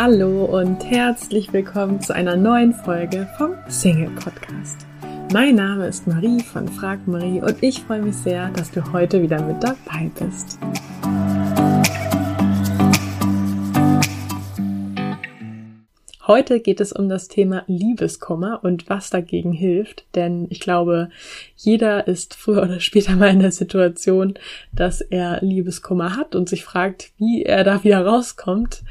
Hallo und herzlich willkommen zu einer neuen Folge vom Single Podcast. Mein Name ist Marie von Frag Marie und ich freue mich sehr, dass du heute wieder mit dabei bist. Heute geht es um das Thema Liebeskummer und was dagegen hilft, denn ich glaube, jeder ist früher oder später mal in der Situation, dass er Liebeskummer hat und sich fragt, wie er da wieder rauskommt.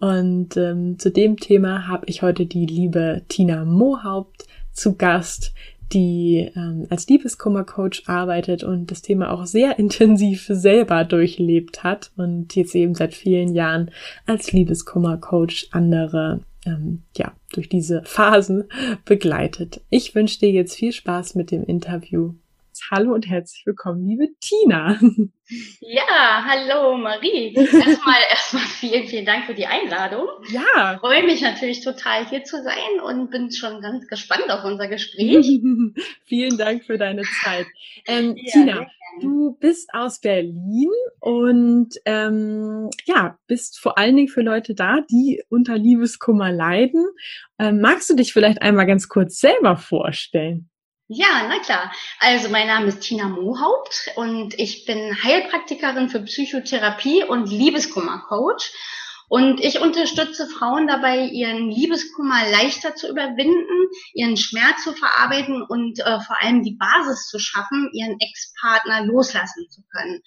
Und ähm, zu dem Thema habe ich heute die liebe Tina Mohaupt zu Gast, die ähm, als Liebeskummercoach arbeitet und das Thema auch sehr intensiv selber durchlebt hat und jetzt eben seit vielen Jahren als Liebeskummercoach andere ähm, ja durch diese Phasen begleitet. Ich wünsche dir jetzt viel Spaß mit dem Interview. Hallo und herzlich willkommen, liebe Tina. Ja, hallo Marie. Erstmal, erstmal vielen, vielen Dank für die Einladung. Ja. Ich freue mich natürlich total hier zu sein und bin schon ganz gespannt auf unser Gespräch. vielen Dank für deine Zeit. Ähm, ja, Tina, du bist aus Berlin und ähm, ja, bist vor allen Dingen für Leute da, die unter Liebeskummer leiden. Ähm, magst du dich vielleicht einmal ganz kurz selber vorstellen? Ja, na klar. Also mein Name ist Tina Mohaupt und ich bin Heilpraktikerin für Psychotherapie und Liebeskummercoach. Und ich unterstütze Frauen dabei, ihren Liebeskummer leichter zu überwinden, ihren Schmerz zu verarbeiten und äh, vor allem die Basis zu schaffen, ihren Ex-Partner loslassen zu können.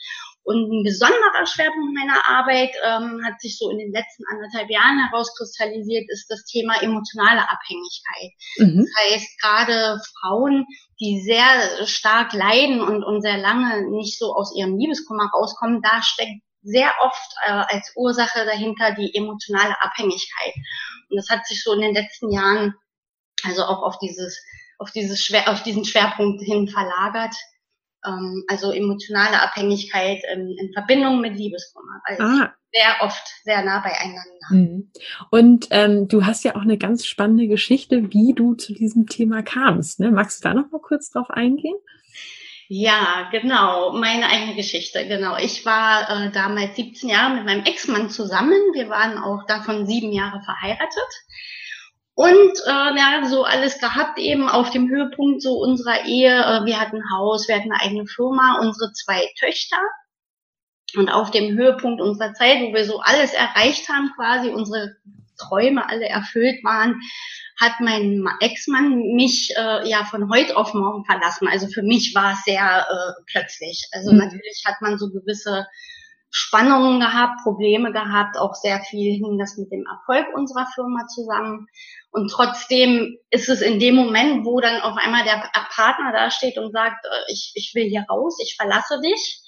Und ein besonderer Schwerpunkt meiner Arbeit ähm, hat sich so in den letzten anderthalb Jahren herauskristallisiert, ist das Thema emotionale Abhängigkeit. Mhm. Das heißt, gerade Frauen, die sehr stark leiden und, und sehr lange nicht so aus ihrem Liebeskummer rauskommen, da steckt sehr oft äh, als Ursache dahinter die emotionale Abhängigkeit. Und das hat sich so in den letzten Jahren also auch auf dieses auf dieses Schwer, auf diesen Schwerpunkt hin verlagert, ähm, also emotionale Abhängigkeit in, in Verbindung mit Liebeskummer. Also ah. sehr oft sehr nah beieinander. Mhm. Und ähm, du hast ja auch eine ganz spannende Geschichte, wie du zu diesem Thema kamst. Ne? Magst du da noch mal kurz drauf eingehen? Ja, genau, meine eigene Geschichte, genau. Ich war äh, damals 17 Jahre mit meinem Ex-Mann zusammen. Wir waren auch davon sieben Jahre verheiratet. Und äh, ja, so alles gehabt eben auf dem Höhepunkt so unserer Ehe. Äh, wir hatten ein Haus, wir hatten eine eigene Firma, unsere zwei Töchter. Und auf dem Höhepunkt unserer Zeit, wo wir so alles erreicht haben, quasi unsere Träume alle erfüllt waren, hat mein Ex-Mann mich äh, ja von heute auf morgen verlassen. Also für mich war es sehr äh, plötzlich. Also mhm. natürlich hat man so gewisse Spannungen gehabt, Probleme gehabt, auch sehr viel hing das mit dem Erfolg unserer Firma zusammen. Und trotzdem ist es in dem Moment, wo dann auf einmal der Partner da steht und sagt, äh, ich, ich will hier raus, ich verlasse dich,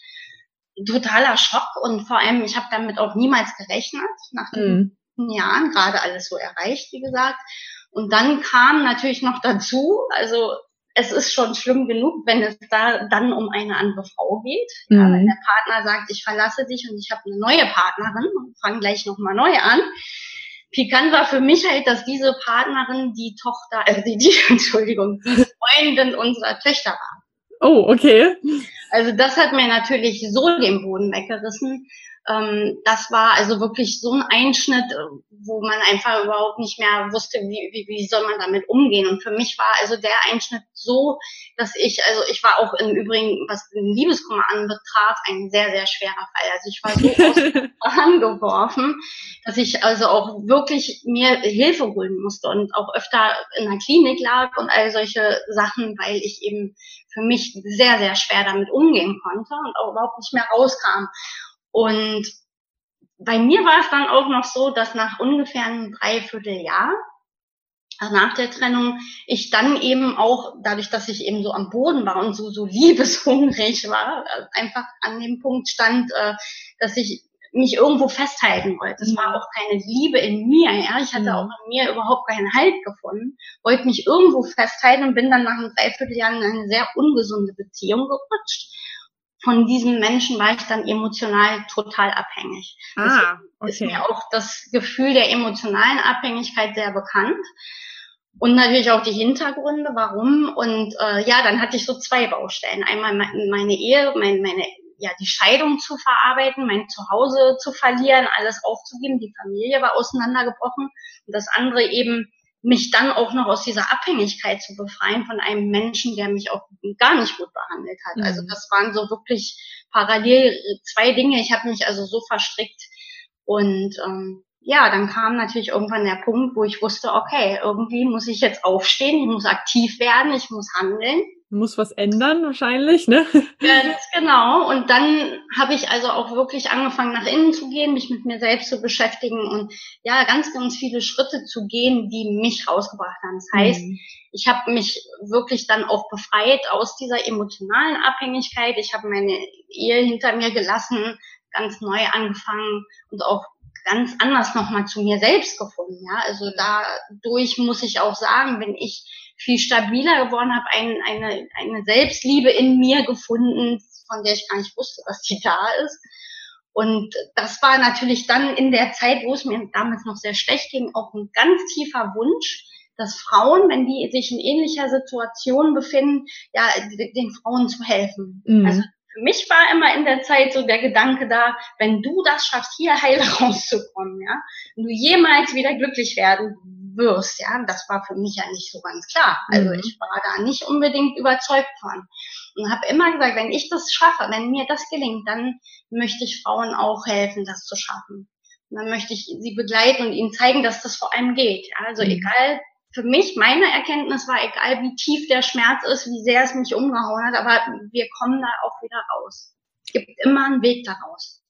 totaler Schock und vor allem, ich habe damit auch niemals gerechnet, nach den mhm. Jahren, gerade alles so erreicht, wie gesagt. Und dann kam natürlich noch dazu, also es ist schon schlimm genug, wenn es da dann um eine andere Frau geht. Mhm. Ja, wenn der Partner sagt, ich verlasse dich und ich habe eine neue Partnerin und fange gleich nochmal neu an. Pikant war für mich halt, dass diese Partnerin die Tochter, äh, die, die Entschuldigung, die Freundin unserer Töchter war. Oh, okay. Also das hat mir natürlich so den Boden weggerissen, ähm, das war also wirklich so ein Einschnitt, äh, wo man einfach überhaupt nicht mehr wusste, wie, wie, wie soll man damit umgehen. Und für mich war also der Einschnitt so, dass ich, also ich war auch im Übrigen, was den Liebeskummer anbetraf, ein sehr, sehr schwerer Fall. Also ich war so aus dem Bahn geworfen, dass ich also auch wirklich mir Hilfe holen musste und auch öfter in der Klinik lag und all solche Sachen, weil ich eben für mich sehr, sehr schwer damit umgehen konnte und auch überhaupt nicht mehr rauskam. Und bei mir war es dann auch noch so, dass nach ungefähr einem Dreivierteljahr nach der Trennung ich dann eben auch, dadurch, dass ich eben so am Boden war und so, so liebeshungrig war, äh, einfach an dem Punkt stand, äh, dass ich mich irgendwo festhalten wollte. Es war mhm. auch keine Liebe in mir, ja. Ich hatte mhm. auch in mir überhaupt keinen Halt gefunden, wollte mich irgendwo festhalten und bin dann nach einem Dreivierteljahr in eine sehr ungesunde Beziehung gerutscht von diesem Menschen war ich dann emotional total abhängig. Ah, okay. ist mir auch das Gefühl der emotionalen Abhängigkeit sehr bekannt. Und natürlich auch die Hintergründe, warum. Und äh, ja, dann hatte ich so zwei Baustellen. Einmal meine Ehe, mein, meine ja, die Scheidung zu verarbeiten, mein Zuhause zu verlieren, alles aufzugeben. Die Familie war auseinandergebrochen. Und das andere eben, mich dann auch noch aus dieser Abhängigkeit zu befreien von einem Menschen, der mich auch gar nicht gut behandelt hat. Also mhm. Also das waren so wirklich parallel zwei Dinge. Ich habe mich also so verstrickt. Und ähm, ja, dann kam natürlich irgendwann der Punkt, wo ich wusste, okay, irgendwie muss ich jetzt aufstehen, ich muss aktiv werden, ich muss handeln muss was ändern wahrscheinlich, ne? Ganz genau. Und dann habe ich also auch wirklich angefangen, nach innen zu gehen, mich mit mir selbst zu beschäftigen und ja, ganz, ganz viele Schritte zu gehen, die mich rausgebracht haben. Das heißt, mhm. ich habe mich wirklich dann auch befreit aus dieser emotionalen Abhängigkeit. Ich habe meine Ehe hinter mir gelassen, ganz neu angefangen und auch ganz anders nochmal zu mir selbst gefunden. Ja, also dadurch muss ich auch sagen, bin ich viel stabiler geworden, habe ein, eine, eine Selbstliebe in mir gefunden, von der ich gar nicht wusste, dass die da ist. Und das war natürlich dann in der Zeit, wo es mir damals noch sehr schlecht ging, auch ein ganz tiefer Wunsch, dass Frauen, wenn die sich in ähnlicher Situation befinden, ja, den Frauen zu helfen. Mhm. Also für mich war immer in der Zeit so der Gedanke da, wenn du das schaffst, hier heil rauszukommen, ja, wenn du jemals wieder glücklich werden wirst, ja, das war für mich ja nicht so ganz klar. Also mhm. ich war da nicht unbedingt überzeugt von und habe immer gesagt, wenn ich das schaffe, wenn mir das gelingt, dann möchte ich Frauen auch helfen, das zu schaffen. Und dann möchte ich sie begleiten und ihnen zeigen, dass das vor allem geht. Ja? Also mhm. egal, für mich, meine Erkenntnis war, egal wie tief der Schmerz ist, wie sehr es mich umgehauen hat, aber wir kommen da auch wieder raus. Es gibt immer einen Weg daraus.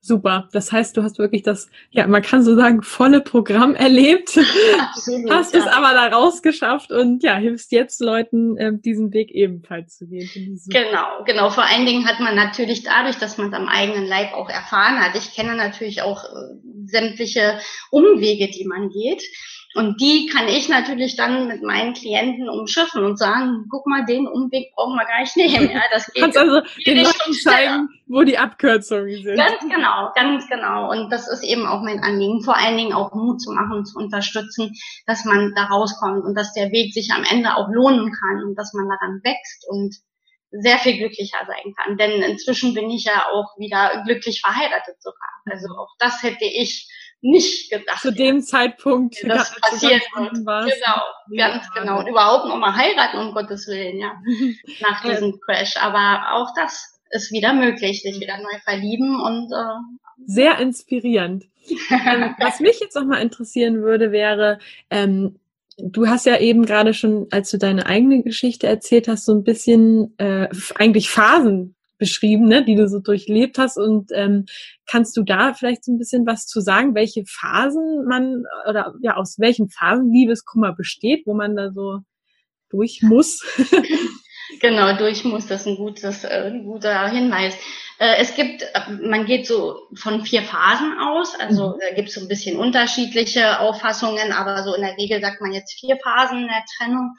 Super. Das heißt, du hast wirklich das, ja, man kann so sagen, volle Programm erlebt. Absolut, hast ja. es aber da rausgeschafft und ja, hilfst jetzt Leuten, äh, diesen Weg ebenfalls zu gehen. Genau, genau. Vor allen Dingen hat man natürlich dadurch, dass man es am eigenen Leib auch erfahren hat. Ich kenne natürlich auch äh, sämtliche Umwege, die man geht. Und die kann ich natürlich dann mit meinen Klienten umschiffen und sagen, guck mal, den Umweg brauchen wir gar nicht nehmen. Ja, das geht Kannst also den Leuten zeigen, wo die Abkürzungen sind. Ganz genau, ganz genau. Und das ist eben auch mein Anliegen, vor allen Dingen auch Mut zu machen, zu unterstützen, dass man da rauskommt und dass der Weg sich am Ende auch lohnen kann und dass man daran wächst und sehr viel glücklicher sein kann. Denn inzwischen bin ich ja auch wieder glücklich verheiratet sogar. Also auch das hätte ich nicht gedacht. Zu dem Zeitpunkt, das passiert wird. Genau, ganz genau. Und überhaupt nochmal heiraten, um Gottes Willen, ja. Nach diesem Crash. Aber auch das ist wieder möglich, sich wieder neu verlieben und äh, sehr inspirierend. ähm, was mich jetzt nochmal interessieren würde, wäre, ähm, du hast ja eben gerade schon, als du deine eigene Geschichte erzählt hast, so ein bisschen äh, eigentlich Phasen beschrieben, ne, die du so durchlebt hast. Und ähm, kannst du da vielleicht so ein bisschen was zu sagen, welche Phasen man oder ja aus welchen Phasen Liebeskummer besteht, wo man da so durch muss? genau, durch muss. Das ist ein, gutes, äh, ein guter Hinweis. Äh, es gibt, äh, man geht so von vier Phasen aus, also mhm. da gibt es so ein bisschen unterschiedliche Auffassungen, aber so in der Regel sagt man jetzt vier Phasen der Trennung.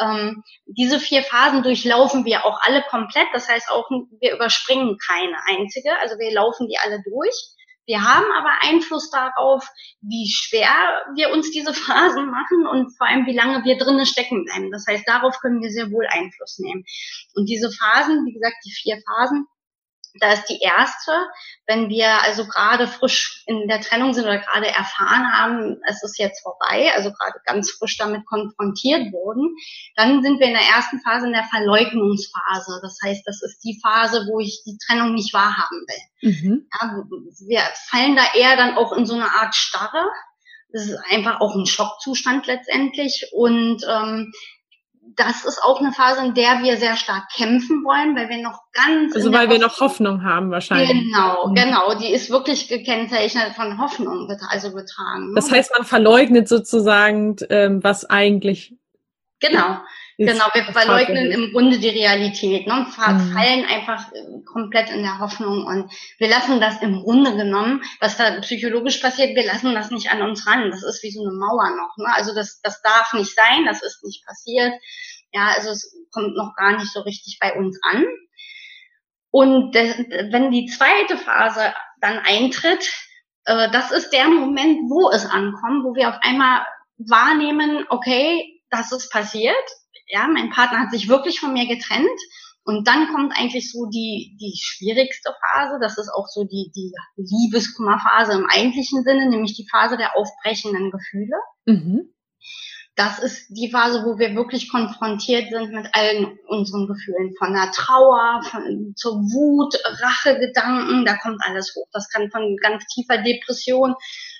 Ähm, diese vier Phasen durchlaufen wir auch alle komplett. Das heißt auch, wir überspringen keine einzige. Also wir laufen die alle durch. Wir haben aber Einfluss darauf, wie schwer wir uns diese Phasen machen und vor allem, wie lange wir drinnen stecken bleiben. Das heißt, darauf können wir sehr wohl Einfluss nehmen. Und diese Phasen, wie gesagt, die vier Phasen, da ist die erste, wenn wir also gerade frisch in der Trennung sind oder gerade erfahren haben, es ist jetzt vorbei, also gerade ganz frisch damit konfrontiert wurden, dann sind wir in der ersten Phase in der Verleugnungsphase. Das heißt, das ist die Phase, wo ich die Trennung nicht wahrhaben will. Mhm. Ja, wir fallen da eher dann auch in so eine Art Starre. Das ist einfach auch ein Schockzustand letztendlich. Und ähm, das ist auch eine Phase, in der wir sehr stark kämpfen wollen, weil wir noch ganz. Also weil wir noch Hoffnung haben wahrscheinlich. Genau, mhm. genau. Die ist wirklich gekennzeichnet von Hoffnung, also getragen. Ne? Das heißt, man verleugnet sozusagen, ähm, was eigentlich. Genau. Genau, wir verleugnen im Grunde die Realität, ne? Mhm. fallen einfach äh, komplett in der Hoffnung und wir lassen das im Grunde genommen, was da psychologisch passiert, wir lassen das nicht an uns ran. Das ist wie so eine Mauer noch. Ne? Also das, das darf nicht sein, das ist nicht passiert. Ja, also es kommt noch gar nicht so richtig bei uns an. Und das, wenn die zweite Phase dann eintritt, äh, das ist der Moment, wo es ankommt, wo wir auf einmal wahrnehmen, okay, das ist passiert, ja, mein Partner hat sich wirklich von mir getrennt Und dann kommt eigentlich so die, die schwierigste Phase. Das ist auch so die, die Liebeskummerphase im eigentlichen Sinne, nämlich die Phase der aufbrechenden Gefühle. Mhm. Das ist die Phase, wo wir wirklich konfrontiert sind mit allen unseren Gefühlen. Von der Trauer, von, zur Wut, Rachegedanken, da kommt alles hoch. Das kann von ganz tiefer Depression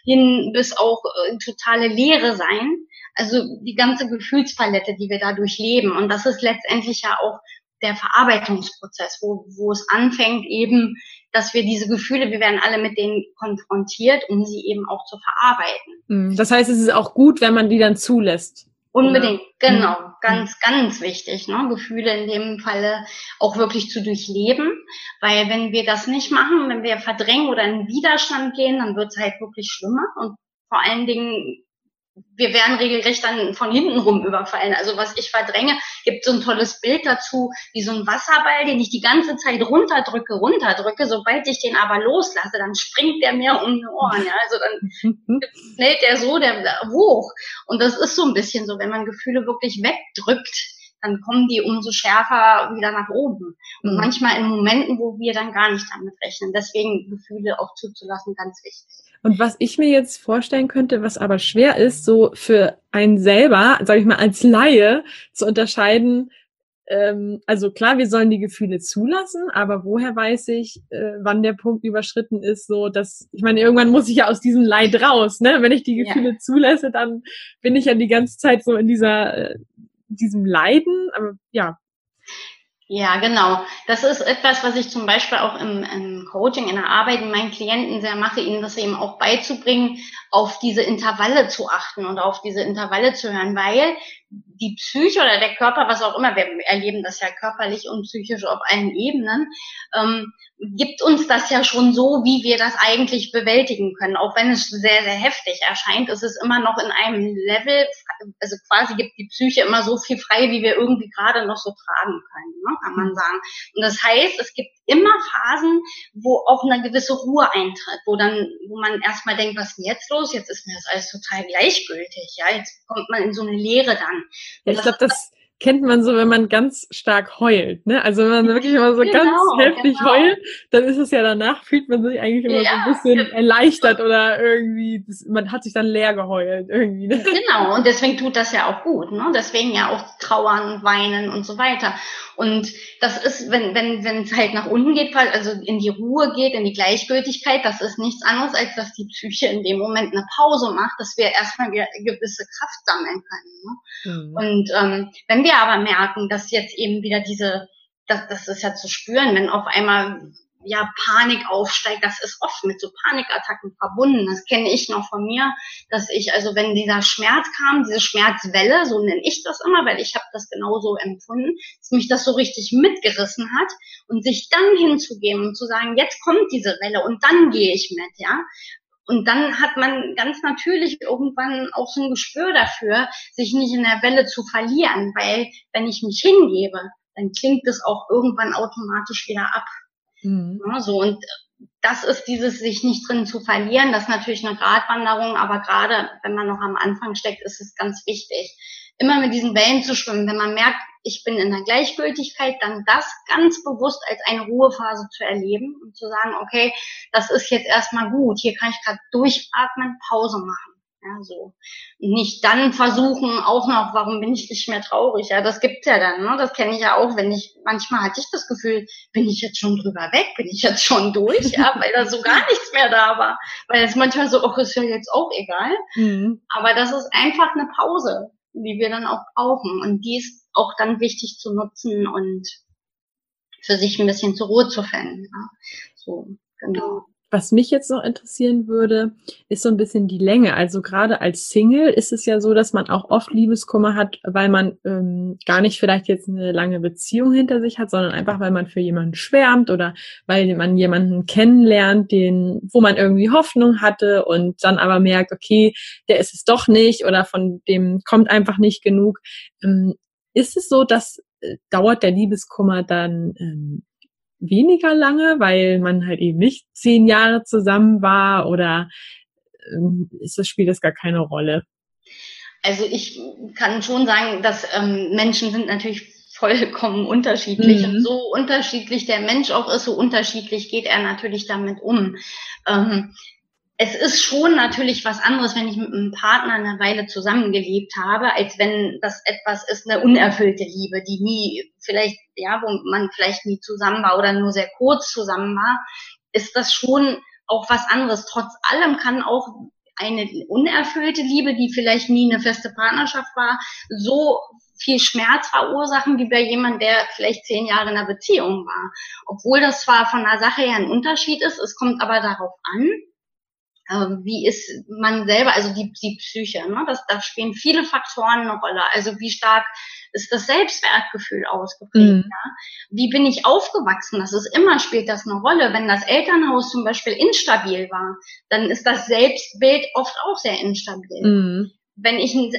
hin bis auch äh, totale Leere sein. Also die ganze Gefühlspalette, die wir da durchleben. Und das ist letztendlich ja auch der Verarbeitungsprozess, wo, wo es anfängt eben, dass wir diese Gefühle, wir werden alle mit denen konfrontiert, um sie eben auch zu verarbeiten. Mhm. Das heißt, es ist auch gut, wenn man die dann zulässt. Unbedingt, oder? genau, mhm. ganz, ganz wichtig, ne? Gefühle in dem Falle auch wirklich zu durchleben, weil wenn wir das nicht machen, wenn wir verdrängen oder in Widerstand gehen, dann wird es halt wirklich schlimmer und vor allen Dingen wir werden regelrecht dann von hinten rum überfallen. Also was ich verdränge, gibt so ein tolles Bild dazu, wie so ein Wasserball, den ich die ganze Zeit runterdrücke, runterdrücke. Sobald ich den aber loslasse, dann springt der mir um die Ohren. Ja? Also dann schnellt der so der, der hoch. Und das ist so ein bisschen so, wenn man Gefühle wirklich wegdrückt, dann kommen die umso schärfer wieder nach oben. Und mhm. manchmal in Momenten, wo wir dann gar nicht damit rechnen. Deswegen Gefühle auch zuzulassen, ganz wichtig. Und was ich mir jetzt vorstellen könnte, was aber schwer ist, so für einen selber, sage ich mal, als Laie zu unterscheiden, ähm, also klar, wir sollen die Gefühle zulassen, aber woher weiß ich, äh, wann der Punkt überschritten ist, so dass, ich meine, irgendwann muss ich ja aus diesem Leid raus, ne? Wenn ich die Gefühle ja. zulasse, dann bin ich ja die ganze Zeit so in dieser, äh, diesem Leiden, aber ja, ja, genau. Das ist etwas, was ich zum Beispiel auch im, im, Coaching, in der Arbeit mit meinen Klienten sehr mache, ihnen das eben auch beizubringen, auf diese Intervalle zu achten und auf diese Intervalle zu hören, weil die Psyche oder der Körper, was auch immer, wir erleben das ja körperlich und psychisch auf allen Ebenen, ähm, gibt uns das ja schon so, wie wir das eigentlich bewältigen können. Auch wenn es sehr, sehr heftig erscheint, ist es immer noch in einem Level, also quasi gibt die Psyche immer so viel frei, wie wir irgendwie gerade noch so tragen können, ne, kann man sagen. Und das heißt, es gibt immer Phasen, wo auch eine gewisse Ruhe eintritt, wo dann, wo man erstmal denkt, was ist denn jetzt los? Jetzt ist mir das alles total gleichgültig, ja. Jetzt kommt man in so eine Leere dann. Ja, ich glaube, das, kennt man so, wenn man ganz stark heult. Ne? Also wenn man wirklich immer so genau, ganz heftig genau. heult, dann ist es ja danach, fühlt man sich eigentlich immer ja, so ein bisschen genau. erleichtert oder irgendwie, das, man hat sich dann leer geheult irgendwie. Ne? Genau, und deswegen tut das ja auch gut. Ne? Deswegen ja auch trauern, weinen und so weiter. Und das ist, wenn wenn wenn es halt nach unten geht, also in die Ruhe geht, in die Gleichgültigkeit, das ist nichts anderes, als dass die Psyche in dem Moment eine Pause macht, dass wir erstmal wieder gewisse Kraft sammeln können. Ne? Mhm. Und ähm, wenn wir aber merken, dass jetzt eben wieder diese, das, das ist ja zu spüren, wenn auf einmal ja, Panik aufsteigt, das ist oft mit so Panikattacken verbunden. Das kenne ich noch von mir, dass ich, also wenn dieser Schmerz kam, diese Schmerzwelle, so nenne ich das immer, weil ich habe das genauso empfunden, dass mich das so richtig mitgerissen hat und sich dann hinzugeben und zu sagen, jetzt kommt diese Welle und dann gehe ich mit, ja. Und dann hat man ganz natürlich irgendwann auch so ein Gespür dafür, sich nicht in der Welle zu verlieren, weil wenn ich mich hingebe, dann klingt es auch irgendwann automatisch wieder ab. Mhm. Ja, so und das ist dieses sich nicht drin zu verlieren, das ist natürlich eine Gratwanderung, aber gerade wenn man noch am Anfang steckt, ist es ganz wichtig, immer mit diesen Wellen zu schwimmen. Wenn man merkt, ich bin in der Gleichgültigkeit, dann das ganz bewusst als eine Ruhephase zu erleben und zu sagen, okay, das ist jetzt erstmal gut, hier kann ich gerade durchatmen, Pause machen. Ja, so. Nicht dann versuchen, auch noch, warum bin ich nicht mehr traurig? Ja, das gibt's ja dann, ne? Das kenne ich ja auch, wenn ich, manchmal hatte ich das Gefühl, bin ich jetzt schon drüber weg, bin ich jetzt schon durch, ja, weil da so gar nichts mehr da war. Weil es manchmal so, ach, ist ja jetzt auch egal. Mhm. Aber das ist einfach eine Pause, die wir dann auch brauchen. Und die ist auch dann wichtig zu nutzen und für sich ein bisschen zur Ruhe zu finden. Ja? So, genau. Was mich jetzt noch interessieren würde, ist so ein bisschen die Länge. Also gerade als Single ist es ja so, dass man auch oft Liebeskummer hat, weil man ähm, gar nicht vielleicht jetzt eine lange Beziehung hinter sich hat, sondern einfach, weil man für jemanden schwärmt oder weil man jemanden kennenlernt, den, wo man irgendwie Hoffnung hatte und dann aber merkt, okay, der ist es doch nicht oder von dem kommt einfach nicht genug. Ähm, ist es so, dass äh, dauert der Liebeskummer dann ähm, weniger lange, weil man halt eben nicht zehn Jahre zusammen war oder ähm, ist das Spiel das gar keine Rolle? Also ich kann schon sagen, dass ähm, Menschen sind natürlich vollkommen unterschiedlich. Mhm. Und so unterschiedlich der Mensch auch ist, so unterschiedlich geht er natürlich damit um. Ähm, es ist schon natürlich was anderes, wenn ich mit einem Partner eine Weile zusammengelebt habe, als wenn das etwas ist, eine unerfüllte Liebe, die nie vielleicht, ja, wo man vielleicht nie zusammen war oder nur sehr kurz zusammen war, ist das schon auch was anderes. Trotz allem kann auch eine unerfüllte Liebe, die vielleicht nie eine feste Partnerschaft war, so viel Schmerz verursachen wie bei jemand, der vielleicht zehn Jahre in einer Beziehung war. Obwohl das zwar von der Sache her ein Unterschied ist, es kommt aber darauf an, wie ist man selber, also die, die Psyche, ne? das, da spielen viele Faktoren eine Rolle. Also wie stark ist das Selbstwertgefühl ausgeprägt? Mhm. Ja? Wie bin ich aufgewachsen? Das ist immer, spielt das eine Rolle. Wenn das Elternhaus zum Beispiel instabil war, dann ist das Selbstbild oft auch sehr instabil. Mhm. Wenn ich ein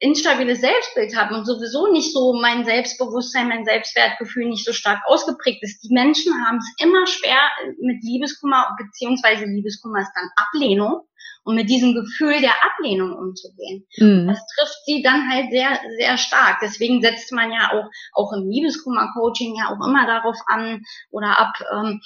instabiles Selbstbild habe und sowieso nicht so mein Selbstbewusstsein, mein Selbstwertgefühl nicht so stark ausgeprägt ist. Die Menschen haben es immer schwer mit Liebeskummer, beziehungsweise Liebeskummer ist dann Ablehnung und mit diesem Gefühl der Ablehnung umzugehen. Mhm. Das trifft sie dann halt sehr, sehr stark. Deswegen setzt man ja auch, auch im Liebeskummer-Coaching ja auch immer darauf an oder ab, ähm,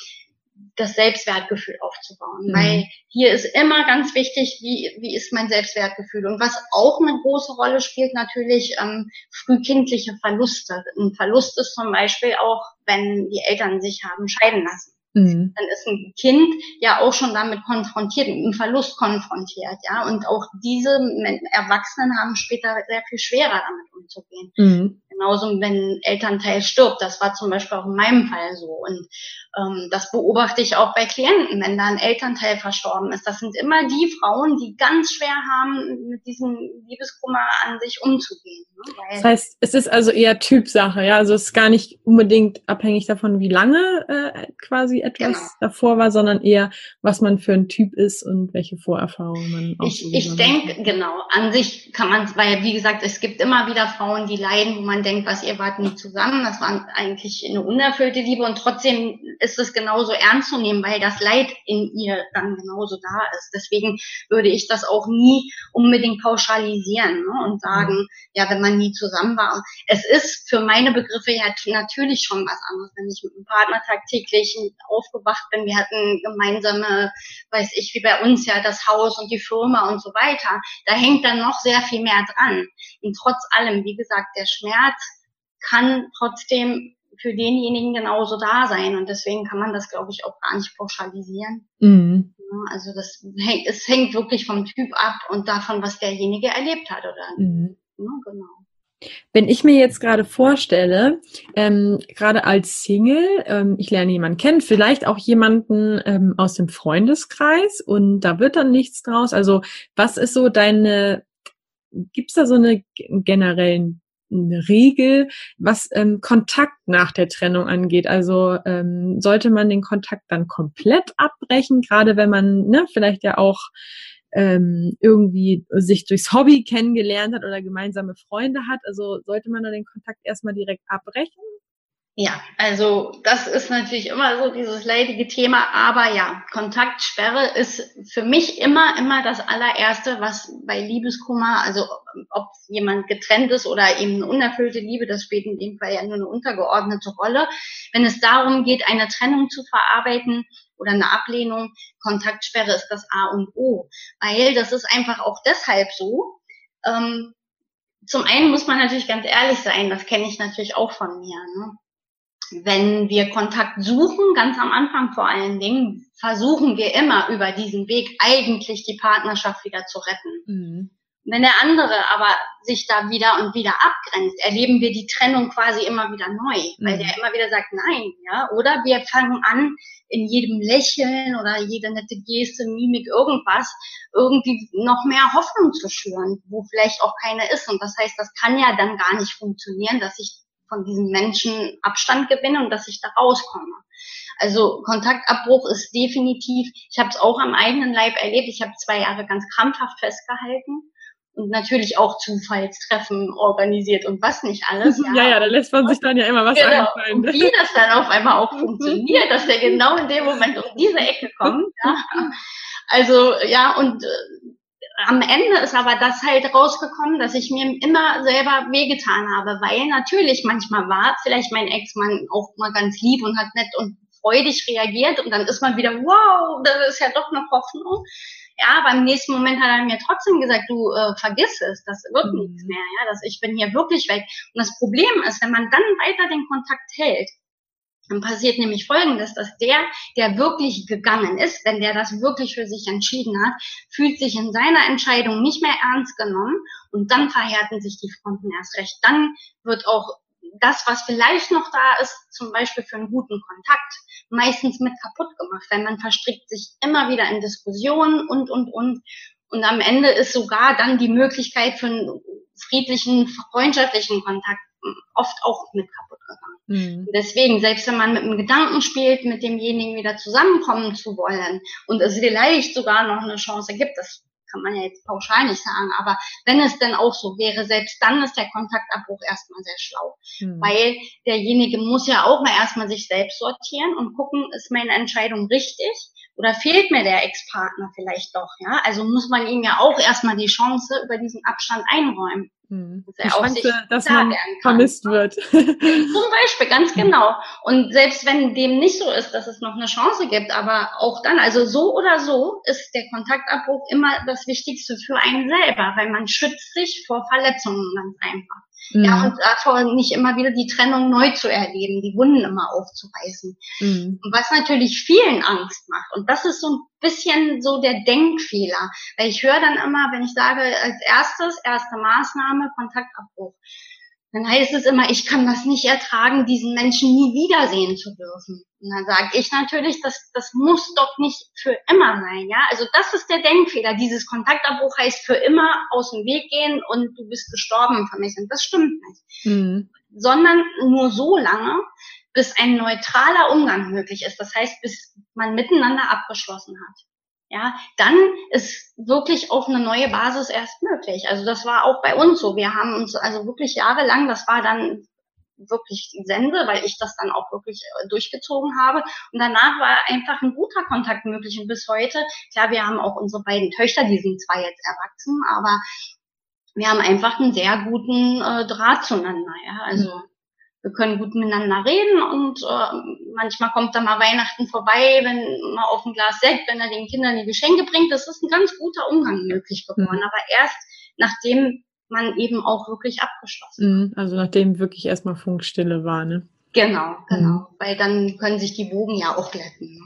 das Selbstwertgefühl aufzubauen. Mhm. Weil hier ist immer ganz wichtig, wie, wie ist mein Selbstwertgefühl. Und was auch eine große Rolle spielt, natürlich ähm, frühkindliche Verluste. Ein Verlust ist zum Beispiel auch, wenn die Eltern sich haben scheiden lassen. Mhm. Dann ist ein Kind ja auch schon damit konfrontiert, mit einem Verlust konfrontiert, ja. Und auch diese Erwachsenen haben später sehr viel schwerer damit umzugehen. Mhm. Genauso, wenn ein Elternteil stirbt. Das war zum Beispiel auch in meinem Fall so. Und ähm, das beobachte ich auch bei Klienten, wenn da ein Elternteil verstorben ist. Das sind immer die Frauen, die ganz schwer haben, mit diesem Liebeskummer an sich umzugehen. Ne? das heißt, es ist also eher Typsache, ja. Also es ist gar nicht unbedingt abhängig davon, wie lange äh, quasi etwas genau. davor war, sondern eher, was man für ein Typ ist und welche Vorerfahrungen man auch Ich, ich denke, genau, an sich kann man, weil wie gesagt, es gibt immer wieder Frauen, die leiden, wo man denkt, was ihr wart nie zusammen, das war eigentlich eine unerfüllte Liebe und trotzdem ist es genauso ernst zu nehmen, weil das Leid in ihr dann genauso da ist. Deswegen würde ich das auch nie unbedingt pauschalisieren ne, und sagen, ja, wenn man nie zusammen war. Es ist für meine Begriffe ja natürlich schon was anderes, wenn ich mit einem Partner tagtäglich aufgewacht bin. Wir hatten gemeinsame, weiß ich, wie bei uns ja das Haus und die Firma und so weiter. Da hängt dann noch sehr viel mehr dran. Und trotz allem, wie gesagt, der Schmerz kann trotzdem für denjenigen genauso da sein. Und deswegen kann man das, glaube ich, auch gar nicht pauschalisieren. Mhm. also das hängt, es hängt wirklich vom Typ ab und davon, was derjenige erlebt hat, oder? Mhm. Ja, genau. Wenn ich mir jetzt gerade vorstelle, ähm, gerade als Single, ähm, ich lerne jemanden kennen, vielleicht auch jemanden ähm, aus dem Freundeskreis und da wird dann nichts draus. Also was ist so deine, gibt's da so eine generellen Regel, was ähm, Kontakt nach der Trennung angeht. Also ähm, sollte man den Kontakt dann komplett abbrechen, gerade wenn man ne, vielleicht ja auch ähm, irgendwie sich durchs Hobby kennengelernt hat oder gemeinsame Freunde hat. Also sollte man da den Kontakt erstmal direkt abbrechen? Ja, also das ist natürlich immer so dieses leidige Thema, aber ja, Kontaktsperre ist für mich immer, immer das allererste, was bei Liebeskummer, also ob jemand getrennt ist oder eben eine unerfüllte Liebe, das spielt in dem Fall ja nur eine untergeordnete Rolle. Wenn es darum geht, eine Trennung zu verarbeiten oder eine Ablehnung, Kontaktsperre ist das A und O, weil das ist einfach auch deshalb so, ähm, zum einen muss man natürlich ganz ehrlich sein, das kenne ich natürlich auch von mir. Ne? Wenn wir Kontakt suchen, ganz am Anfang vor allen Dingen, versuchen wir immer über diesen Weg eigentlich die Partnerschaft wieder zu retten. Mhm. Wenn der andere aber sich da wieder und wieder abgrenzt, erleben wir die Trennung quasi immer wieder neu, mhm. weil der immer wieder sagt nein, ja, oder wir fangen an, in jedem Lächeln oder jede nette Geste, Mimik, irgendwas, irgendwie noch mehr Hoffnung zu schüren, wo vielleicht auch keine ist. Und das heißt, das kann ja dann gar nicht funktionieren, dass ich von diesen Menschen Abstand gewinne und dass ich da rauskomme. Also Kontaktabbruch ist definitiv, ich habe es auch am eigenen Leib erlebt, ich habe zwei Jahre ganz krampfhaft festgehalten und natürlich auch Zufallstreffen organisiert und was nicht alles. Ja, ja, ja da lässt man sich dann ja immer was genau. einfallen. Und wie das dann auf einmal auch funktioniert, dass der genau in dem Moment um diese Ecke kommt. Ja. Also ja, und äh, am Ende ist aber das halt rausgekommen, dass ich mir immer selber wehgetan habe, weil natürlich manchmal war vielleicht mein Ex-Mann auch mal ganz lieb und hat nett und freudig reagiert und dann ist man wieder, wow, das ist ja doch eine Hoffnung. Ja, beim nächsten Moment hat er mir trotzdem gesagt, du äh, vergiss es, das wird mhm. nichts mehr, ja, dass ich bin hier wirklich weg. Und das Problem ist, wenn man dann weiter den Kontakt hält, dann passiert nämlich Folgendes, dass der, der wirklich gegangen ist, wenn der das wirklich für sich entschieden hat, fühlt sich in seiner Entscheidung nicht mehr ernst genommen und dann verhärten sich die Fronten erst recht. Dann wird auch das, was vielleicht noch da ist, zum Beispiel für einen guten Kontakt, meistens mit kaputt gemacht, weil man verstrickt sich immer wieder in Diskussionen und, und, und. Und am Ende ist sogar dann die Möglichkeit für einen friedlichen, freundschaftlichen Kontakt oft auch mit kaputt gegangen. Mhm. Deswegen, selbst wenn man mit einem Gedanken spielt, mit demjenigen wieder zusammenkommen zu wollen und es vielleicht sogar noch eine Chance gibt, das kann man ja jetzt pauschal nicht sagen, aber wenn es denn auch so wäre, selbst dann ist der Kontaktabbruch erstmal sehr schlau. Mhm. Weil derjenige muss ja auch mal erstmal sich selbst sortieren und gucken, ist meine Entscheidung richtig oder fehlt mir der Ex-Partner vielleicht doch, ja? Also muss man ihm ja auch erstmal die Chance über diesen Abstand einräumen. Hm. Dass, er auch sich dass man vermisst wird. Zum Beispiel, ganz genau. Und selbst wenn dem nicht so ist, dass es noch eine Chance gibt, aber auch dann, also so oder so, ist der Kontaktabbruch immer das Wichtigste für einen selber, weil man schützt sich vor Verletzungen ganz einfach. Mhm. Ja, und davor nicht immer wieder die Trennung neu zu erleben, die Wunden immer aufzureißen. Mhm. Was natürlich vielen Angst macht. Und das ist so ein bisschen so der Denkfehler. Weil ich höre dann immer, wenn ich sage, als erstes, erste Maßnahme, Kontaktabbruch dann heißt es immer, ich kann das nicht ertragen, diesen Menschen nie wiedersehen zu dürfen. Und dann sage ich natürlich, das, das muss doch nicht für immer sein, ja. Also das ist der Denkfehler. Dieses Kontaktabbruch heißt für immer aus dem Weg gehen und du bist gestorben für mich. Und das stimmt nicht. Mhm. Sondern nur so lange, bis ein neutraler Umgang möglich ist. Das heißt, bis man miteinander abgeschlossen hat ja, dann ist wirklich auf eine neue Basis erst möglich. Also das war auch bei uns so. Wir haben uns also wirklich jahrelang, das war dann wirklich die Sense, weil ich das dann auch wirklich äh, durchgezogen habe. Und danach war einfach ein guter Kontakt möglich. Und bis heute, klar, wir haben auch unsere beiden Töchter, die sind zwar jetzt erwachsen, aber wir haben einfach einen sehr guten äh, Draht zueinander. Ja? Also mhm wir können gut miteinander reden und äh, manchmal kommt da mal Weihnachten vorbei, wenn mal auf ein Glas Sekt, wenn er den Kindern die Geschenke bringt. Das ist ein ganz guter Umgang möglich geworden. Mhm. Aber erst nachdem man eben auch wirklich abgeschlossen mhm, Also nachdem wirklich erstmal Funkstille war, ne? Genau, genau. Mhm. Weil dann können sich die Bogen ja auch glätten. Ne?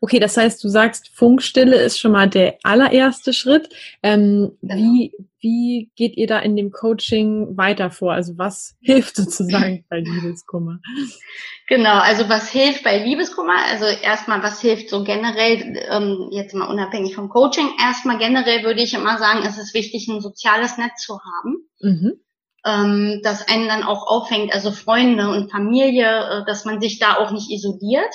Okay, das heißt, du sagst, Funkstille ist schon mal der allererste Schritt. Ähm, genau. wie, wie geht ihr da in dem Coaching weiter vor? Also was hilft sozusagen bei Liebeskummer? Genau, also was hilft bei Liebeskummer? Also erstmal, was hilft so generell, ähm, jetzt mal unabhängig vom Coaching, erstmal generell würde ich immer sagen, es ist wichtig, ein soziales Netz zu haben. Mhm ähm, das einen dann auch auffängt, also Freunde und Familie, äh, dass man sich da auch nicht isoliert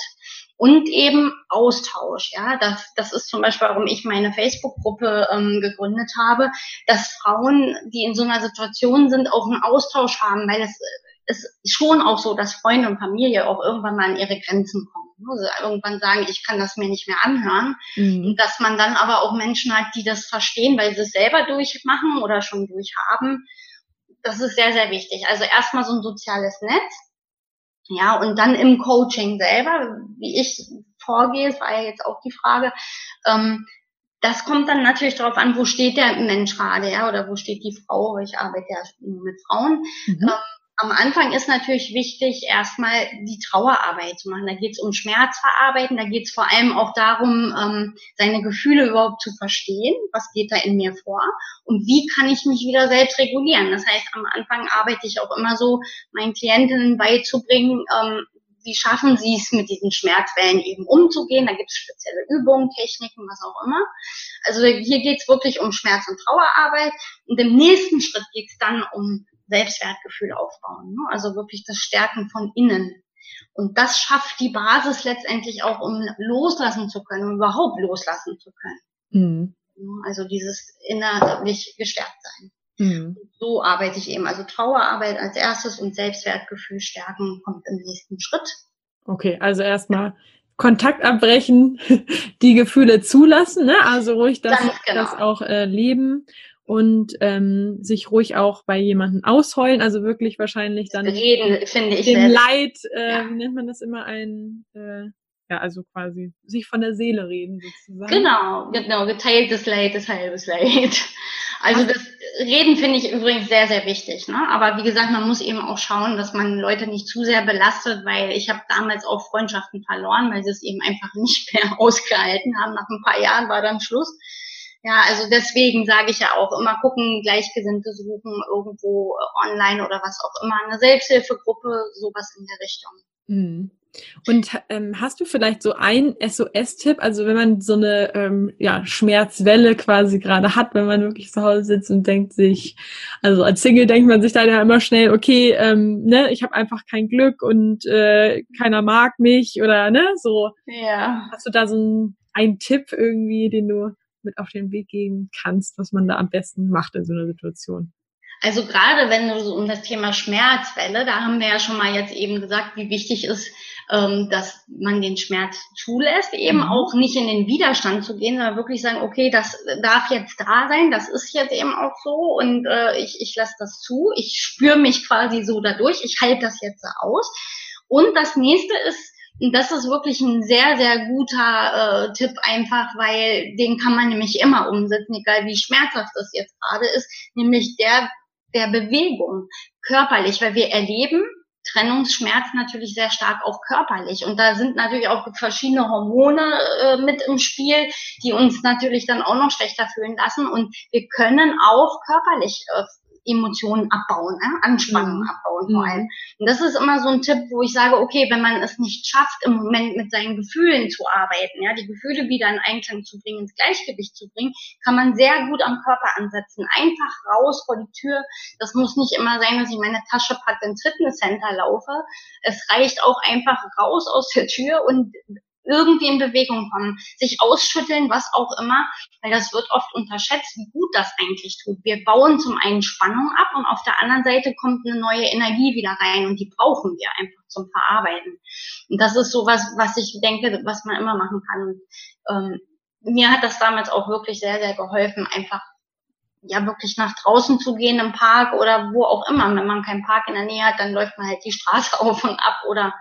und eben Austausch. Ja, das, das ist zum Beispiel, warum ich meine Facebook-Gruppe ähm, gegründet habe, dass Frauen, die in so einer Situation sind, auch einen Austausch haben, weil es ist schon auch so, dass Freunde und Familie auch irgendwann mal an ihre Grenzen kommen. Also irgendwann sagen, ich kann das mir nicht mehr anhören. Mhm. Und dass man dann aber auch Menschen hat, die das verstehen, weil sie es selber durchmachen oder schon durchhaben das ist sehr, sehr wichtig. Also erstmal so ein soziales Netz. Ja, und dann im Coaching selber, wie ich vorgehe, das war ja jetzt auch die Frage, ähm, das kommt dann natürlich darauf an, wo steht der Mensch gerade, ja, oder wo steht die Frau, ich arbeite ja mit Frauen. Mhm. Ähm, am Anfang ist natürlich wichtig, erstmal die Trauerarbeit zu machen. Da geht es um Schmerzverarbeiten, da geht es vor allem auch darum, ähm, seine Gefühle überhaupt zu verstehen, was geht da in mir vor und wie kann ich mich wieder selbst regulieren. Das heißt, am Anfang arbeite ich auch immer so, meinen Klientinnen beizubringen, ähm, wie schaffen sie es, mit diesen Schmerzwellen eben umzugehen. Da gibt es spezielle Übungen, Techniken, was auch immer. Also hier geht es wirklich um Schmerz- und Trauerarbeit. Und im nächsten Schritt geht es dann um Selbstwertgefühl aufbauen. Ne? Also wirklich das Stärken von innen. Und das schafft die Basis letztendlich auch, um loslassen zu können, um überhaupt loslassen zu können. Mhm. Also dieses innerlich gestärkt sein. Mhm. So arbeite ich eben. Also Trauerarbeit als erstes und Selbstwertgefühl stärken kommt im nächsten Schritt. Okay, also erstmal Kontakt abbrechen, die Gefühle zulassen, ne? Also ruhig das, genau. das auch äh, leben und ähm, sich ruhig auch bei jemandem ausheulen, also wirklich wahrscheinlich dann reden, finde ich dem Leid, äh, ja. wie nennt man das immer ein äh, ja, also quasi sich von der Seele reden sozusagen. Genau, genau, geteiltes Leid ist halbes Leid. Also das Reden finde ich übrigens sehr, sehr wichtig. Ne? Aber wie gesagt, man muss eben auch schauen, dass man Leute nicht zu sehr belastet, weil ich habe damals auch Freundschaften verloren, weil sie es eben einfach nicht mehr ausgehalten haben. Nach ein paar Jahren war dann Schluss. Ja, also deswegen sage ich ja auch immer gucken, Gleichgesinnte suchen irgendwo online oder was auch immer, eine Selbsthilfegruppe, sowas in der Richtung. Mhm. Und ähm, hast du vielleicht so ein SOS-Tipp, also wenn man so eine ähm, ja, Schmerzwelle quasi gerade hat, wenn man wirklich zu Hause sitzt und denkt sich, also als Single denkt man sich da ja immer schnell, okay, ähm, ne, ich habe einfach kein Glück und äh, keiner mag mich oder ne, so. Ja. Hast du da so ein, einen Tipp irgendwie, den du mit auf den Weg geben kannst, was man da am besten macht in so einer Situation? Also gerade wenn du so um das Thema Schmerzwelle, da haben wir ja schon mal jetzt eben gesagt, wie wichtig ist, ähm, dass man den Schmerz zulässt, eben mhm. auch nicht in den Widerstand zu gehen, sondern wirklich sagen, okay, das darf jetzt da sein, das ist jetzt eben auch so und äh, ich, ich lasse das zu, ich spüre mich quasi so dadurch, ich halte das jetzt aus. Und das nächste ist, das ist wirklich ein sehr, sehr guter äh, Tipp einfach, weil den kann man nämlich immer umsetzen, egal wie schmerzhaft das jetzt gerade ist, nämlich der der Bewegung körperlich, weil wir erleben Trennungsschmerz natürlich sehr stark auch körperlich. Und da sind natürlich auch verschiedene Hormone äh, mit im Spiel, die uns natürlich dann auch noch schlechter fühlen lassen. Und wir können auch körperlich äh, Emotionen abbauen, äh? Anspannung mhm. abbauen vor mhm. allem. Und das ist immer so ein Tipp, wo ich sage, okay, wenn man es nicht schafft, im Moment mit seinen Gefühlen zu arbeiten, ja, die Gefühle wieder in Einklang zu bringen, ins Gleichgewicht zu bringen, kann man sehr gut am Körper ansetzen. Einfach raus vor die Tür. Das muss nicht immer sein, dass ich meine Tasche packe ins Fitnesscenter laufe. Es reicht auch einfach raus aus der Tür und irgendwie in Bewegung kommen, sich ausschütteln, was auch immer, weil das wird oft unterschätzt, wie gut das eigentlich tut. Wir bauen zum einen Spannung ab und auf der anderen Seite kommt eine neue Energie wieder rein und die brauchen wir einfach zum Verarbeiten. Und das ist so was, was ich denke, was man immer machen kann. ähm, mir hat das damals auch wirklich sehr, sehr geholfen, einfach ja wirklich nach draußen zu gehen im Park oder wo auch immer. Wenn man keinen Park in der Nähe hat, dann läuft man halt die Straße auf und ab oder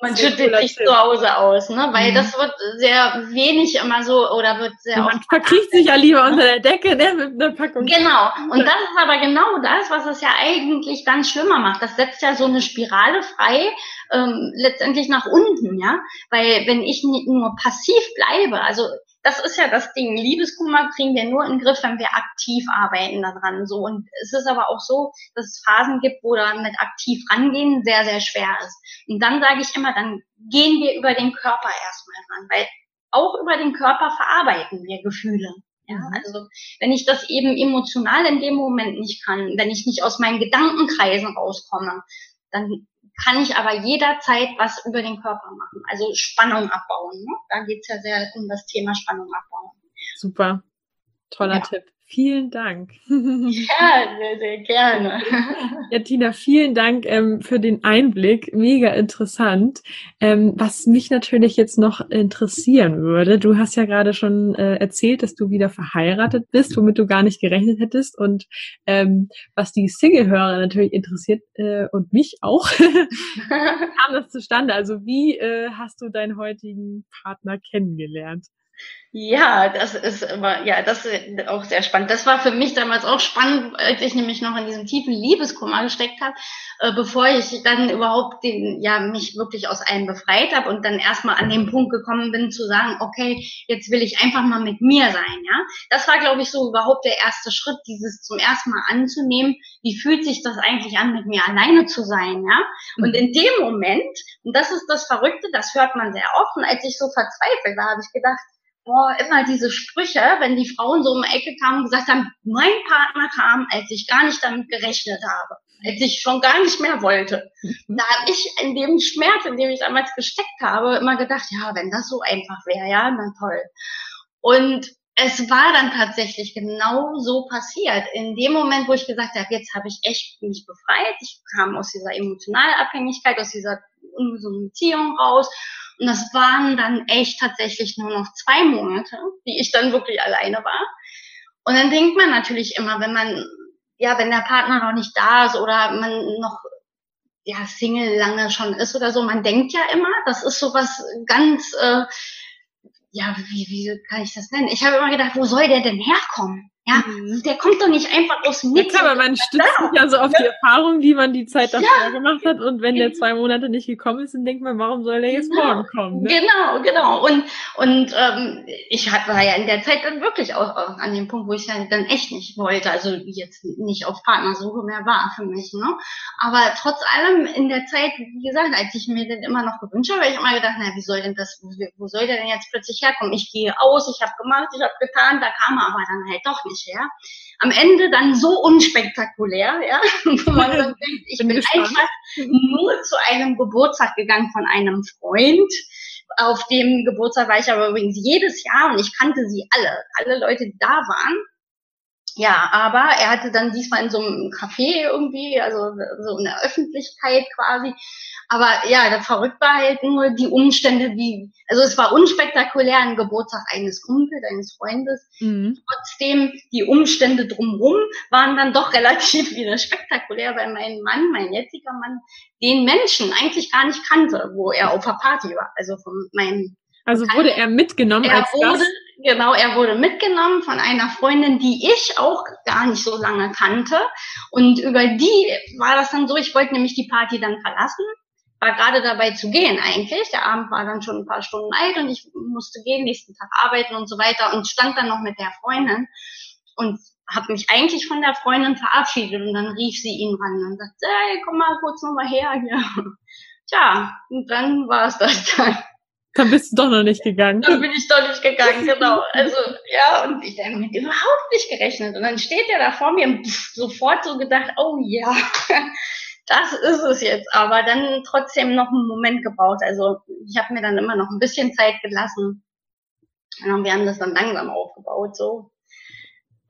man schüttelt sich zu Hause aus, ne? Weil mhm. das wird sehr wenig immer so oder wird sehr ja, Man verkriecht sich ja lieber unter der Decke, ne, mit einer Packung. Genau. Und das ist aber genau das, was es ja eigentlich dann schlimmer macht. Das setzt ja so eine Spirale frei, ähm, letztendlich nach unten, ja. Weil wenn ich nur passiv bleibe, also das ist ja das Ding. Liebeskummer kriegen wir nur in den Griff, wenn wir aktiv arbeiten daran. So. Und es ist aber auch so, dass es Phasen gibt, wo dann mit aktiv rangehen sehr, sehr schwer ist. Und dann sage ich immer, dann gehen wir über den Körper erstmal ran, weil auch über den Körper verarbeiten wir Gefühle. Ja, mhm. also wenn ich das eben emotional in dem Moment nicht kann, wenn ich nicht aus meinen Gedankenkreisen rauskomme, dann kann ich aber jederzeit was über den Körper machen. Also Spannung abbauen. Ne? Da geht's ja sehr um das Thema Spannung abbauen. Super. Toller ja. Tipp. Vielen Dank. Ja, sehr, sehr gerne. Ja, Tina, vielen Dank ähm, für den Einblick. Mega interessant. Ähm, was mich natürlich jetzt noch interessieren würde, du hast ja gerade schon äh, erzählt, dass du wieder verheiratet bist, womit du gar nicht gerechnet hättest. Und ähm, was die Single-Hörer natürlich interessiert äh, und mich auch, kam das zustande? Also wie äh, hast du deinen heutigen Partner kennengelernt? Ja, das ist immer, ja, das ist auch sehr spannend. Das war für mich damals auch spannend, als ich nämlich noch in diesem tiefen Liebeskummer gesteckt habe, äh, bevor ich dann überhaupt den, ja, mich wirklich aus allem befreit habe und dann erstmal an den Punkt gekommen bin zu sagen, okay, jetzt will ich einfach mal mit mir sein, ja. Das war, glaube ich, so überhaupt der erste Schritt, dieses zum ersten Mal anzunehmen, wie fühlt sich das eigentlich an, mit mir alleine zu sein, ja. Und in dem Moment, und das ist das Verrückte, das hört man sehr oft, und als ich so verzweifelt war, habe ich gedacht, boah, immer diese Sprüche, wenn die Frauen so um die Ecke kamen und gesagt haben, mein Partner kam, als ich gar nicht damit gerechnet habe, als ich schon gar nicht mehr wollte. Mhm. Da habe ich in dem Schmerz, in dem ich damals gesteckt habe, immer gedacht, ja, wenn das so einfach wäre, ja, na toll. Und es war dann tatsächlich genau so passiert. In dem Moment, wo ich gesagt habe, jetzt habe ich echt mich befreit, ich kam aus dieser Emotionalabhängigkeit, aus dieser ungesunden Beziehung raus. Und das waren dann echt tatsächlich nur noch zwei Monate, die ich dann wirklich alleine war. Und dann denkt man natürlich immer, wenn man, ja, wenn der Partner noch nicht da ist oder man noch ja, Single lange schon ist oder so, man denkt ja immer, das ist so was ganz äh, ja, wie, wie kann ich das nennen? Ich habe immer gedacht, wo soll der denn herkommen? Ja, mhm. der kommt doch nicht einfach aus dem Nichts. Ja, aber man stützt sich ja so auf die Erfahrung, die man die Zeit davor ja. gemacht hat. Und wenn der zwei Monate nicht gekommen ist, dann denkt man, warum soll der jetzt genau. morgen kommen? Ne? Genau, genau. Und, und ähm, ich war ja in der Zeit dann wirklich auch, auch an dem Punkt, wo ich ja dann echt nicht wollte. Also jetzt nicht auf Partnersuche mehr war für mich. Ne? Aber trotz allem in der Zeit, wie gesagt, als ich mir den immer noch gewünscht habe, habe ich immer gedacht, na, wie soll denn das, wo, wo soll der denn jetzt plötzlich herkommen? Ich gehe aus, ich habe gemacht, ich habe getan, da kam er aber dann halt doch nicht nicht, ja. Am Ende dann so unspektakulär, ja, wo man dann denkt, ich bin, bin einfach nur zu einem Geburtstag gegangen von einem Freund. Auf dem Geburtstag war ich aber übrigens jedes Jahr und ich kannte sie alle, alle Leute, die da waren. Ja, aber er hatte dann diesmal in so einem Café irgendwie, also so in der Öffentlichkeit quasi, aber ja, das verrückt war halt nur die Umstände, wie, also es war unspektakulär ein Geburtstag eines Kumpels, eines Freundes. Mhm. Trotzdem, die Umstände drumherum waren dann doch relativ wieder spektakulär, weil mein Mann, mein jetziger Mann, den Menschen eigentlich gar nicht kannte, wo er auf der Party war. Also von meinem also wurde er mitgenommen er als wurde, Gast? Genau, er wurde mitgenommen von einer Freundin, die ich auch gar nicht so lange kannte. Und über die war das dann so, ich wollte nämlich die Party dann verlassen war gerade dabei zu gehen eigentlich. Der Abend war dann schon ein paar Stunden alt und ich musste gehen, nächsten Tag arbeiten und so weiter und stand dann noch mit der Freundin und habe mich eigentlich von der Freundin verabschiedet und dann rief sie ihn ran und sagte, hey, komm mal kurz nochmal her hier. Tja, und dann war es das dann. Dann bist du doch noch nicht gegangen. Dann bin ich doch nicht gegangen, genau. Also, ja, und ich habe mit überhaupt nicht gerechnet. Und dann steht er da vor mir und sofort so gedacht, oh ja, das ist es jetzt, aber dann trotzdem noch einen Moment gebraucht. Also ich habe mir dann immer noch ein bisschen Zeit gelassen. Und wir haben das dann langsam aufgebaut, so.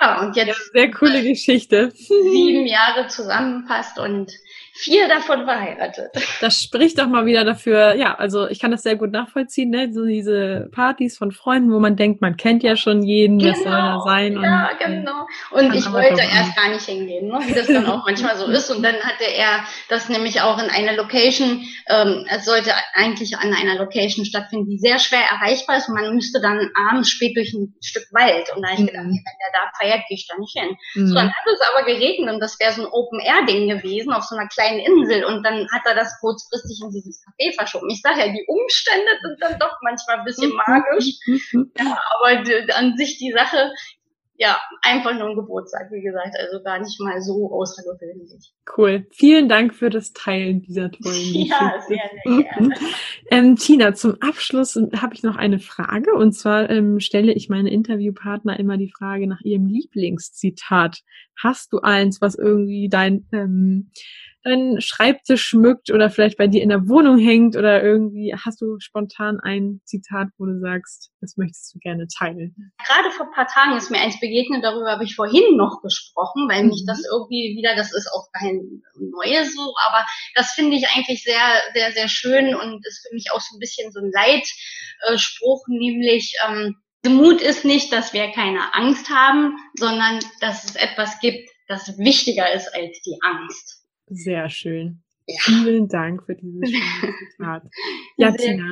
Ja, und jetzt. Ja, sehr coole Geschichte. Sieben Jahre zusammenpasst und vier davon verheiratet. Das spricht doch mal wieder dafür, ja, also ich kann das sehr gut nachvollziehen, ne? So diese Partys von Freunden, wo man denkt, man kennt ja schon jeden, genau, das soll da sein. Ja, und, genau. Und ich wollte erst gar nicht hingehen, ne? wie das dann auch manchmal so ist. Und dann hatte er das nämlich auch in einer Location, ähm, es sollte eigentlich an einer Location stattfinden, die sehr schwer erreichbar ist. Und man müsste dann abends spät durch ein Stück Wald. Und da habe ich gedacht, mhm. wenn der da feiert, gehe ich da nicht hin. Mhm. So, dann hat es aber geregnet und das wäre so ein Open-Air-Ding gewesen auf so einer kleinen kleinen Insel und dann hat er das kurzfristig in dieses Café verschoben. Ich sage ja, die Umstände sind dann doch manchmal ein bisschen magisch, ja, aber die, an sich die Sache, ja, einfach nur ein Geburtstag, wie gesagt, also gar nicht mal so außergewöhnlich. Cool. Vielen Dank für das Teilen dieser tollen Ja, sehr, sehr gerne. ähm, Tina, zum Abschluss habe ich noch eine Frage und zwar ähm, stelle ich meine Interviewpartner immer die Frage nach ihrem Lieblingszitat. Hast du eins, was irgendwie dein ähm, deinen Schreibtisch schmückt oder vielleicht bei dir in der Wohnung hängt oder irgendwie hast du spontan ein Zitat, wo du sagst, das möchtest du gerne teilen? Gerade vor ein paar Tagen ist mir eins begegnet, darüber habe ich vorhin noch gesprochen, weil mich mhm. das irgendwie wieder, das ist auch kein Neues so, aber das finde ich eigentlich sehr, sehr, sehr schön und ist für mich auch so ein bisschen so ein Leitspruch, nämlich ähm, Mut ist nicht, dass wir keine Angst haben, sondern dass es etwas gibt, das wichtiger ist als die Angst. Sehr schön. Ja. Vielen Dank für dieses schöne Zitat. Ja, Sehr Tina.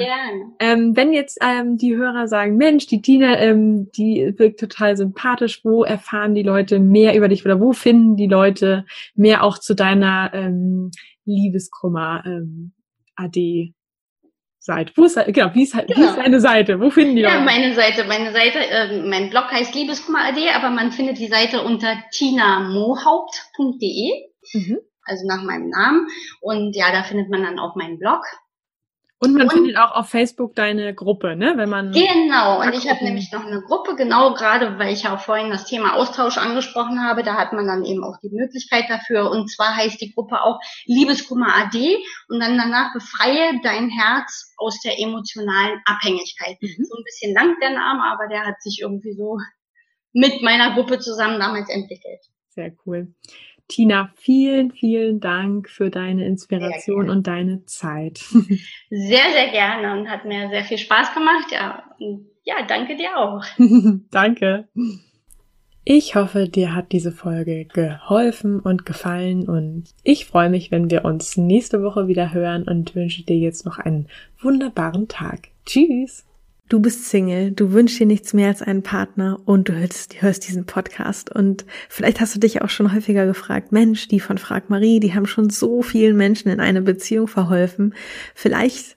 Ähm, wenn jetzt ähm, die Hörer sagen, Mensch, die Tina, ähm, die wirkt total sympathisch, wo erfahren die Leute mehr über dich oder wo finden die Leute mehr auch zu deiner ähm, Liebeskummer ähm, AD Seite. Wo ist, genau, wie ist, genau. wie ist genau. deine Seite? Wo finden die Leute? Ja, meine Seite, meine Seite, äh, mein Blog heißt Liebeskummer.de, aber man findet die Seite unter tinamohaupt.de. Mhm also nach meinem Namen. Und ja, da findet man dann auch meinen Blog. Und man und, findet auch auf Facebook deine Gruppe, ne? Wenn man genau. Und ich habe nämlich noch eine Gruppe, genau gerade, weil ich ja auch vorhin das Thema Austausch angesprochen habe. Da hat man dann eben auch die Möglichkeit dafür. Und zwar heißt die Gruppe auch Liebeskummer AD und dann danach befreie dein Herz aus der emotionalen Abhängigkeit. Mhm. So ein bisschen lang der Name, aber der hat sich irgendwie so mit meiner Gruppe zusammen damals entwickelt. Sehr cool. Tina, vielen, vielen Dank für deine Inspiration und deine Zeit. Sehr, sehr gerne und hat mir sehr viel Spaß gemacht. Ja, ja danke dir auch. danke. Ich hoffe, dir hat diese Folge geholfen und gefallen und ich freue mich, wenn wir uns nächste Woche wieder hören und wünsche dir jetzt noch einen wunderbaren Tag. Tschüss! Du bist Single, du wünschst dir nichts mehr als einen Partner und du hörst, hörst, diesen Podcast und vielleicht hast du dich auch schon häufiger gefragt, Mensch, die von Frag Marie, die haben schon so vielen Menschen in eine Beziehung verholfen. Vielleicht